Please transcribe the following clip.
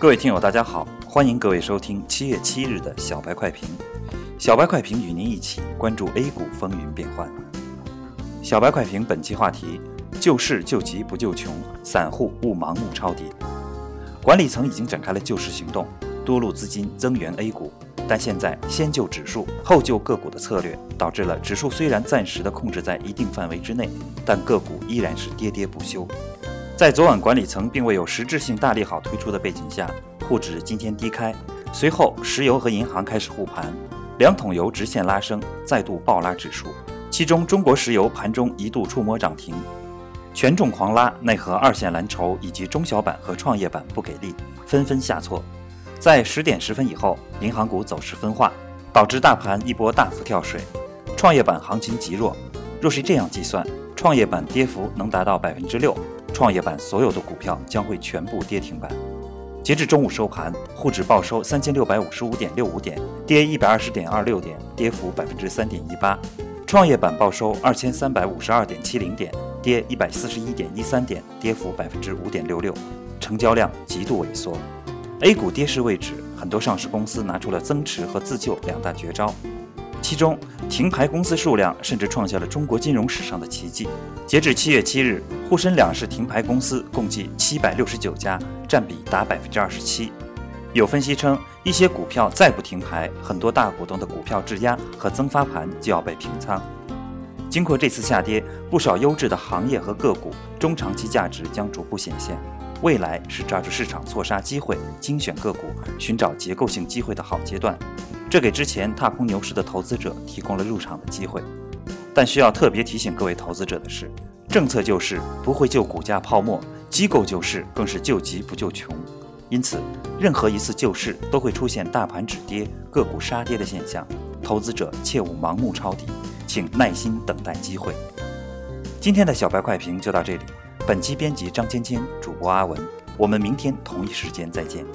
各位听友，大家好，欢迎各位收听七月七日的小白快评。小白快评与您一起关注 A 股风云变幻。小白快评本期话题：救市救急不救穷，散户勿盲目抄底。管理层已经展开了救市行动，多路资金增援 A 股，但现在先救指数后救个股的策略，导致了指数虽然暂时的控制在一定范围之内，但个股依然是跌跌不休。在昨晚管理层并未有实质性大利好推出的背景下，沪指今天低开，随后石油和银行开始护盘，两桶油直线拉升，再度暴拉指数。其中中国石油盘中一度触摸涨停，权重狂拉，奈何二线蓝筹以及中小板和创业板不给力，纷纷下挫。在十点十分以后，银行股走势分化，导致大盘一波大幅跳水，创业板行情极弱。若是这样计算，创业板跌幅能达到百分之六。创业板所有的股票将会全部跌停板。截至中午收盘，沪指报收三千六百五十五点六五点，跌一百二十点二六点，跌幅百分之三点一八。创业板报收二千三百五十二点七零点，跌一百四十一点一三点，跌幅百分之五点六六。成交量极度萎缩。A 股跌势未止，很多上市公司拿出了增持和自救两大绝招。其中停牌公司数量甚至创下了中国金融史上的奇迹。截至七月七日，沪深两市停牌公司共计七百六十九家，占比达百分之二十七。有分析称，一些股票再不停牌，很多大股东的股票质押和增发盘就要被平仓。经过这次下跌，不少优质的行业和个股中长期价值将逐步显现。未来是抓住市场错杀机会、精选个股、寻找结构性机会的好阶段。这给之前踏空牛市的投资者提供了入场的机会，但需要特别提醒各位投资者的是，政策救市不会救股价泡沫，机构救市更是救急不救穷。因此，任何一次救市都会出现大盘止跌、个股杀跌的现象，投资者切勿盲目抄底，请耐心等待机会。今天的小白快评就到这里，本期编辑张芊芊，主播阿文，我们明天同一时间再见。